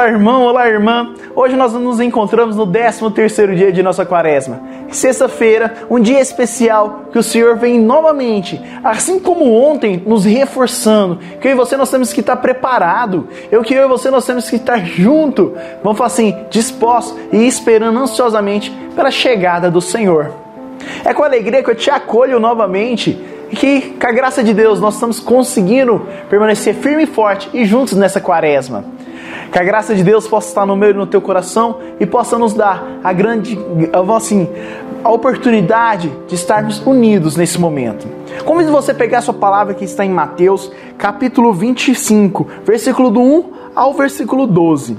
Olá, irmão, olá, irmã. Hoje nós nos encontramos no 13º dia de nossa quaresma. Sexta-feira, um dia especial que o Senhor vem novamente, assim como ontem, nos reforçando. Que eu e você nós temos que estar preparado. Eu que eu e você nós temos que estar junto. Vamos falar assim, dispostos e esperando ansiosamente pela chegada do Senhor. É com alegria que eu te acolho novamente e que, com a graça de Deus, nós estamos conseguindo permanecer firme e forte e juntos nessa quaresma. Que a graça de Deus possa estar no meio do teu coração e possa nos dar a grande, assim, a oportunidade de estarmos unidos nesse momento. Convido você a pegar a sua palavra que está em Mateus, capítulo 25, versículo do 1 ao versículo 12.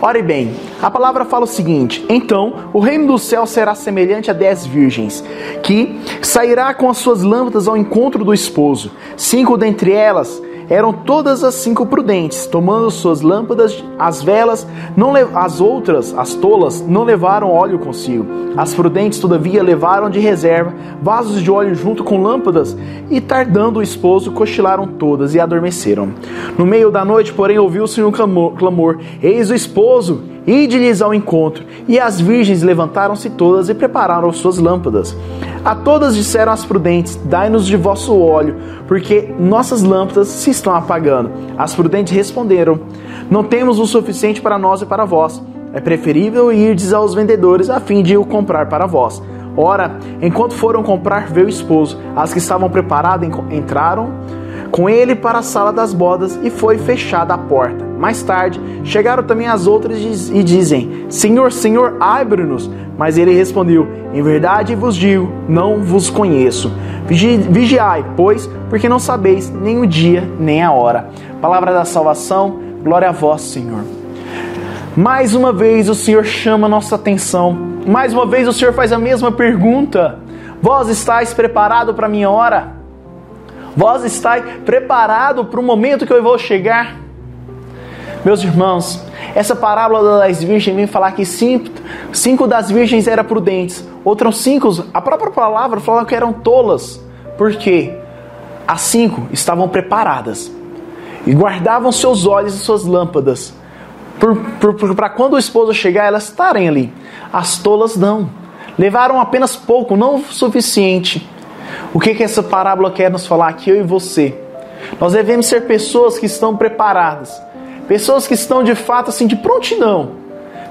Ore bem, a palavra fala o seguinte: Então o reino do céu será semelhante a dez virgens, que sairá com as suas lâmpadas ao encontro do esposo. Cinco dentre elas eram todas as cinco prudentes, tomando suas lâmpadas, as velas, não as outras, as tolas, não levaram óleo consigo. As prudentes, todavia, levaram de reserva vasos de óleo junto com lâmpadas, e tardando o esposo, cochilaram todas e adormeceram. No meio da noite, porém, ouviu-se um clamor, clamor: Eis o esposo! Ide-lhes ao encontro. E as virgens levantaram-se todas e prepararam suas lâmpadas. A todas disseram as prudentes: Dai-nos de vosso óleo, porque nossas lâmpadas se estão apagando. As prudentes responderam: Não temos o suficiente para nós e para vós. É preferível irdes aos vendedores a fim de o comprar para vós. Ora, enquanto foram comprar, veio o esposo. As que estavam preparadas entraram com ele para a sala das bodas e foi fechada a porta. Mais tarde, chegaram também as outras e dizem: Senhor, Senhor, abre-nos. Mas ele respondeu: Em verdade vos digo, não vos conheço. Vigiai, pois, porque não sabeis nem o dia nem a hora. Palavra da salvação, glória a vós, Senhor. Mais uma vez o Senhor chama nossa atenção. Mais uma vez o Senhor faz a mesma pergunta: Vós estáis preparado para a minha hora? Vós estáis preparado para o momento que eu vou chegar? Meus irmãos, essa parábola das virgens vem falar que cinco, cinco das virgens eram prudentes, outras cinco, a própria palavra fala que eram tolas. Por quê? As cinco estavam preparadas e guardavam seus olhos e suas lâmpadas para quando o esposo chegar elas estarem ali. As tolas não. Levaram apenas pouco, não o suficiente. O que, que essa parábola quer nos falar aqui, eu e você? Nós devemos ser pessoas que estão preparadas, pessoas que estão de fato assim de prontidão,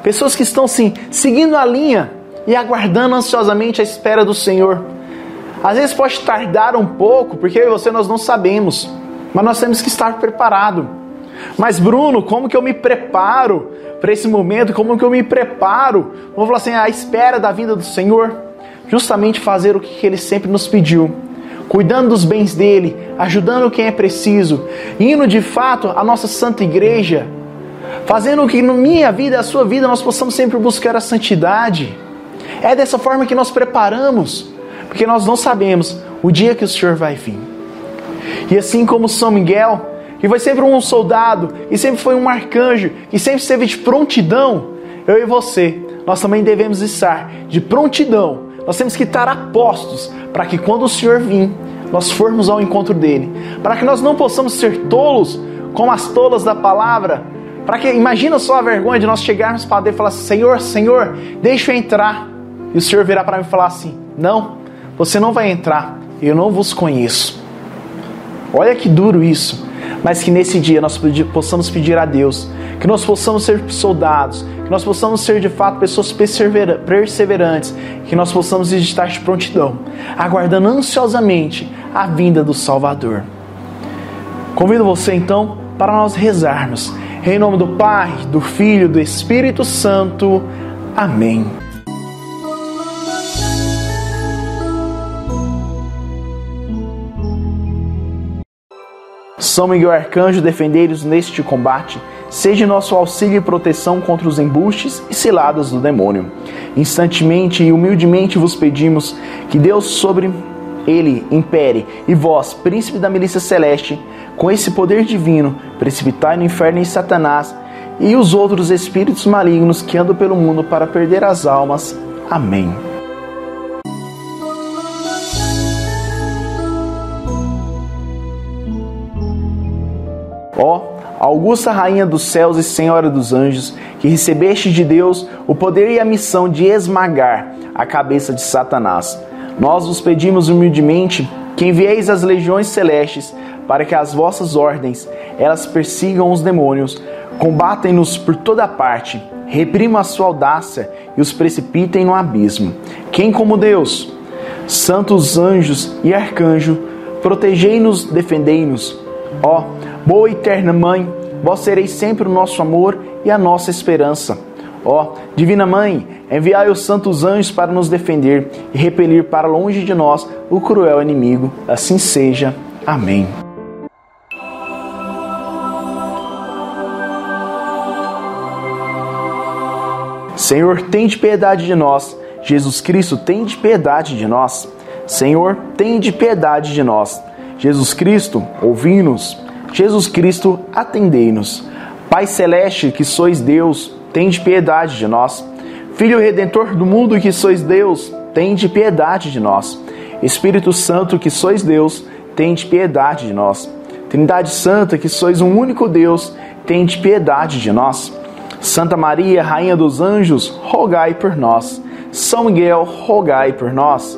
pessoas que estão assim seguindo a linha e aguardando ansiosamente a espera do Senhor. Às vezes pode tardar um pouco, porque eu e você nós não sabemos, mas nós temos que estar preparado. Mas Bruno, como que eu me preparo para esse momento? Como que eu me preparo? Vamos falar assim, a espera da vinda do Senhor justamente fazer o que ele sempre nos pediu, cuidando dos bens dele, ajudando quem é preciso, indo de fato à nossa santa igreja, fazendo que na minha vida, a sua vida, nós possamos sempre buscar a santidade. É dessa forma que nós preparamos, porque nós não sabemos o dia que o Senhor vai vir. E assim como São Miguel, que foi sempre um soldado, e sempre foi um arcanjo, que sempre esteve de prontidão, eu e você, nós também devemos estar de prontidão nós temos que estar apostos para que quando o Senhor vir, nós formos ao encontro dele. Para que nós não possamos ser tolos como as tolas da palavra. Para que imagina só a vergonha de nós chegarmos para Deus e falar: Senhor, Senhor, deixa eu entrar. E o Senhor virá para mim e falar assim: Não, você não vai entrar. Eu não vos conheço. Olha que duro isso. Mas que nesse dia nós possamos pedir a Deus que nós possamos ser soldados, que nós possamos ser de fato pessoas perseverantes, que nós possamos estar de prontidão, aguardando ansiosamente a vinda do Salvador. Convido você então para nós rezarmos. Em nome do Pai, do Filho do Espírito Santo. Amém. São Miguel Arcanjo, defendei-nos neste combate seja nosso auxílio e proteção contra os embustes e ciladas do demônio. Instantemente e humildemente vos pedimos que Deus sobre ele impere, e vós, príncipe da milícia celeste, com esse poder divino, precipitai no inferno em Satanás e os outros espíritos malignos que andam pelo mundo para perder as almas. Amém. Augusta Rainha dos céus e Senhora dos anjos, que recebeste de Deus o poder e a missão de esmagar a cabeça de Satanás. Nós vos pedimos humildemente que envieis as legiões celestes para que as vossas ordens elas persigam os demônios, combatem-nos por toda parte, reprimam a sua audácia e os precipitem no abismo. Quem como Deus? Santos anjos e arcanjo, protegei-nos, defendei-nos. Ó, boa e eterna Mãe, vós sereis sempre o nosso amor e a nossa esperança. Ó, Divina Mãe, enviai os santos anjos para nos defender e repelir para longe de nós o cruel inimigo. Assim seja. Amém. Senhor, tem de piedade de nós. Jesus Cristo, tem de piedade de nós. Senhor, tem de piedade de nós. Jesus Cristo, ouvi-nos. Jesus Cristo, atendei-nos. Pai celeste, que sois Deus, tem de piedade de nós. Filho redentor do mundo, que sois Deus, tem de piedade de nós. Espírito Santo, que sois Deus, tem de piedade de nós. Trindade Santa, que sois um único Deus, tem de piedade de nós. Santa Maria, Rainha dos Anjos, rogai por nós. São Miguel, rogai por nós.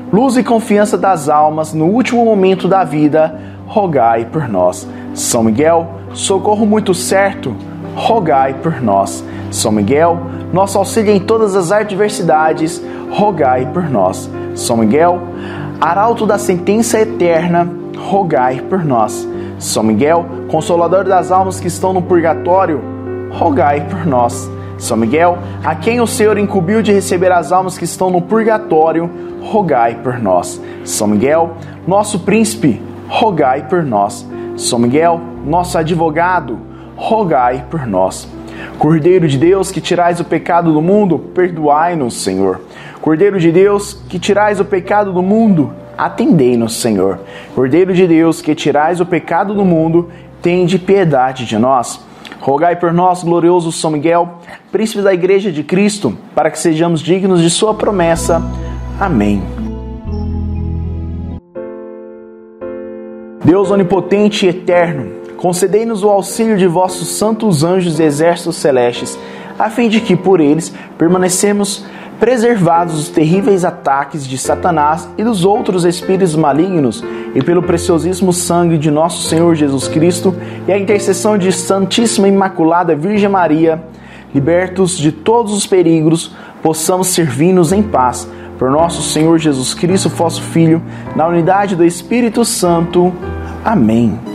luz e confiança das almas no último momento da vida, rogai por nós. São Miguel, socorro muito certo, rogai por nós. São Miguel, nosso auxílio em todas as adversidades, rogai por nós. São Miguel, arauto da sentença eterna, rogai por nós. São Miguel, consolador das almas que estão no purgatório, rogai por nós. São Miguel, a quem o Senhor incumbiu de receber as almas que estão no purgatório, rogai por nós. São Miguel, nosso príncipe, rogai por nós. São Miguel, nosso advogado, rogai por nós. Cordeiro de Deus, que tirais o pecado do mundo, perdoai-nos, Senhor. Cordeiro de Deus, que tirais o pecado do mundo, atendei-nos, Senhor. Cordeiro de Deus, que tirais o pecado do mundo, tende piedade de nós. Rogai por nós, glorioso São Miguel, príncipe da Igreja de Cristo, para que sejamos dignos de Sua promessa. Amém. Deus onipotente e eterno, concedei-nos o auxílio de vossos santos anjos e exércitos celestes, a fim de que por eles permanecemos preservados dos terríveis ataques de Satanás e dos outros espíritos malignos, e pelo preciosíssimo sangue de nosso Senhor Jesus Cristo e a intercessão de Santíssima Imaculada Virgem Maria, libertos de todos os perigos, possamos servir-nos em paz. Por nosso Senhor Jesus Cristo, vosso Filho, na unidade do Espírito Santo. Amém.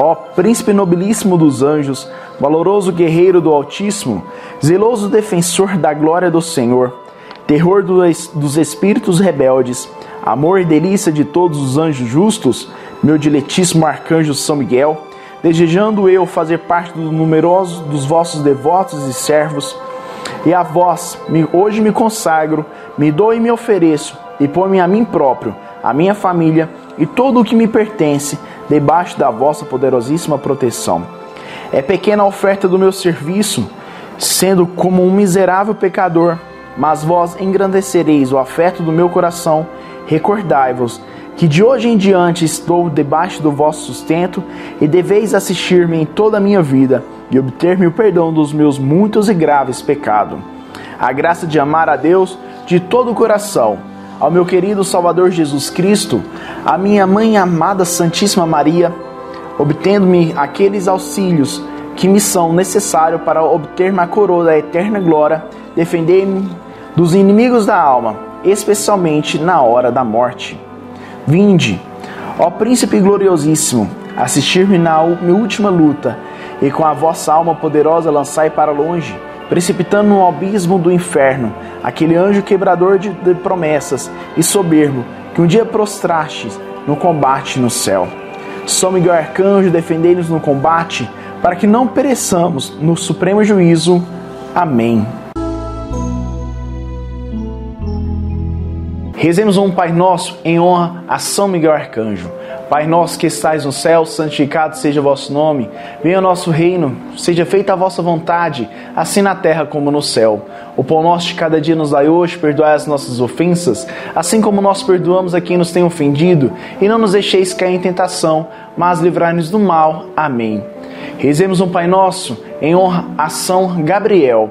Ó príncipe nobilíssimo dos anjos, valoroso guerreiro do Altíssimo, zeloso defensor da glória do Senhor, terror dos espíritos rebeldes, amor e delícia de todos os anjos justos, meu diletíssimo arcanjo São Miguel, desejando eu fazer parte do numeroso dos vossos devotos e servos, e a vós hoje me consagro, me dou e me ofereço, e ponho-me a mim próprio, a minha família e todo o que me pertence, debaixo da vossa poderosíssima proteção. É pequena a oferta do meu serviço, sendo como um miserável pecador, mas vós engrandecereis o afeto do meu coração. Recordai-vos que de hoje em diante estou debaixo do vosso sustento e deveis assistir-me em toda a minha vida e obter-me o perdão dos meus muitos e graves pecados. A graça de amar a Deus de todo o coração, ao meu querido Salvador Jesus Cristo, à minha mãe amada Santíssima Maria, obtendo-me aqueles auxílios que me são necessários para obter uma coroa da eterna glória, defender-me dos inimigos da alma, especialmente na hora da morte. Vinde, ó Príncipe gloriosíssimo, assistir-me na minha última luta, e com a vossa alma poderosa lançai para longe precipitando no abismo do inferno, aquele anjo quebrador de, de promessas e soberbo que um dia prostrastes no combate no céu. São Miguel Arcanjo, defendei-nos no combate, para que não pereçamos no supremo juízo. Amém. Rezemos um Pai Nosso em honra a São Miguel Arcanjo. Pai nosso que estais no céu, santificado seja o vosso nome. Venha o nosso reino, seja feita a vossa vontade, assim na terra como no céu. O pão nosso de cada dia nos dai hoje, perdoai as nossas ofensas, assim como nós perdoamos a quem nos tem ofendido, e não nos deixeis cair em tentação, mas livrai-nos do mal. Amém. Rezemos um Pai Nosso em honra a São Gabriel.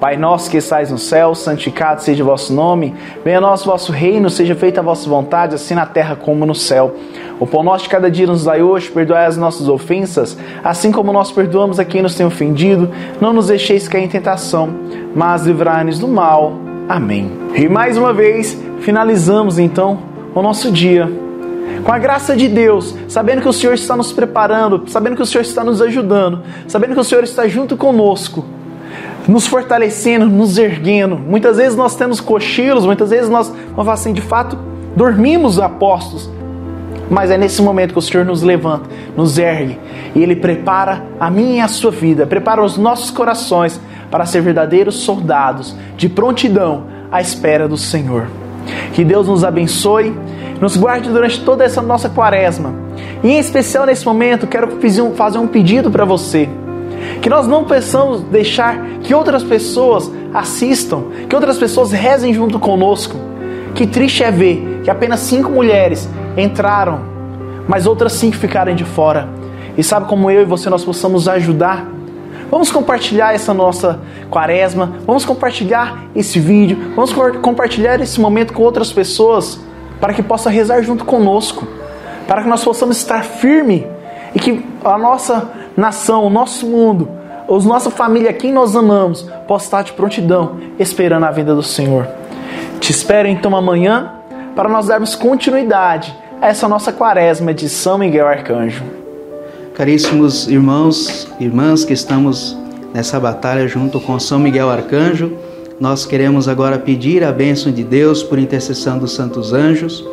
Pai nosso que estais no céu, santificado seja o vosso nome, venha a nós o vosso reino, seja feita a vossa vontade, assim na terra como no céu. O pão nosso de cada dia nos dai hoje, perdoai as nossas ofensas, assim como nós perdoamos a quem nos tem ofendido. Não nos deixeis cair em tentação, mas livrai-nos do mal. Amém. E mais uma vez, finalizamos então o nosso dia com a graça de Deus, sabendo que o Senhor está nos preparando, sabendo que o Senhor está nos ajudando, sabendo que o Senhor está junto conosco, nos fortalecendo, nos erguendo. Muitas vezes nós temos cochilos, muitas vezes nós, vamos assim, de fato, dormimos apostos, mas é nesse momento que o Senhor nos levanta, nos ergue e Ele prepara a minha e a sua vida, prepara os nossos corações para ser verdadeiros soldados de prontidão à espera do Senhor. Que Deus nos abençoe, nos guarde durante toda essa nossa quaresma. E em especial nesse momento, quero fazer um pedido para você. Que nós não possamos deixar que outras pessoas assistam, que outras pessoas rezem junto conosco. Que triste é ver que apenas cinco mulheres entraram, mas outras cinco ficaram de fora. E sabe como eu e você nós possamos ajudar? Vamos compartilhar essa nossa quaresma, vamos compartilhar esse vídeo, vamos compartilhar esse momento com outras pessoas para que possa rezar junto conosco, para que nós possamos estar firme e que a nossa nação, nosso mundo, a nossa família, quem nós amamos, possa estar de prontidão, esperando a vinda do Senhor. Te espero então amanhã para nós darmos continuidade essa nossa quaresma de São Miguel Arcanjo. Caríssimos irmãos, irmãs que estamos nessa batalha junto com São Miguel Arcanjo, nós queremos agora pedir a bênção de Deus por intercessão dos santos anjos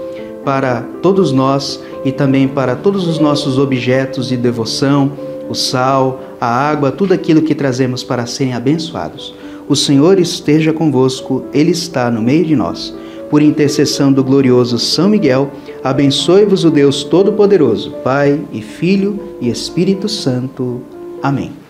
para todos nós e também para todos os nossos objetos de devoção, o sal, a água, tudo aquilo que trazemos para serem abençoados. O Senhor esteja convosco, Ele está no meio de nós por intercessão do glorioso São Miguel, abençoe-vos o Deus Todo-Poderoso, Pai e Filho e Espírito Santo. Amém.